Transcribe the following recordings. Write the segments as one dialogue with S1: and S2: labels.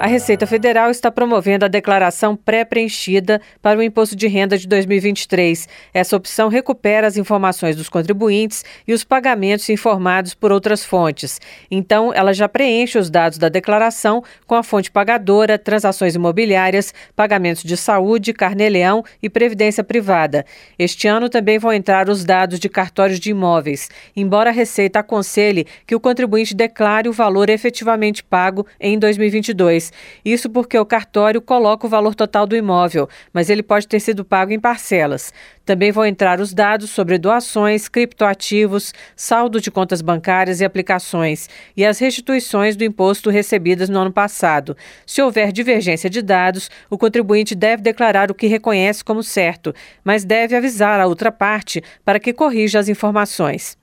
S1: A Receita Federal está promovendo a declaração pré-preenchida para o Imposto de Renda de 2023. Essa opção recupera as informações dos contribuintes e os pagamentos informados por outras fontes. Então, ela já preenche os dados da declaração com a fonte pagadora, transações imobiliárias, pagamentos de saúde, carnê-leão e previdência privada. Este ano também vão entrar os dados de cartórios de imóveis, embora a Receita aconselhe que o contribuinte declare o valor efetivamente pago em 2022. Isso porque o cartório coloca o valor total do imóvel, mas ele pode ter sido pago em parcelas. Também vão entrar os dados sobre doações, criptoativos, saldo de contas bancárias e aplicações e as restituições do imposto recebidas no ano passado. Se houver divergência de dados, o contribuinte deve declarar o que reconhece como certo, mas deve avisar a outra parte para que corrija as informações.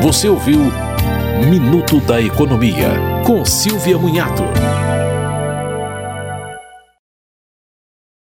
S2: Você ouviu Minuto da Economia, com Silvia Munhato.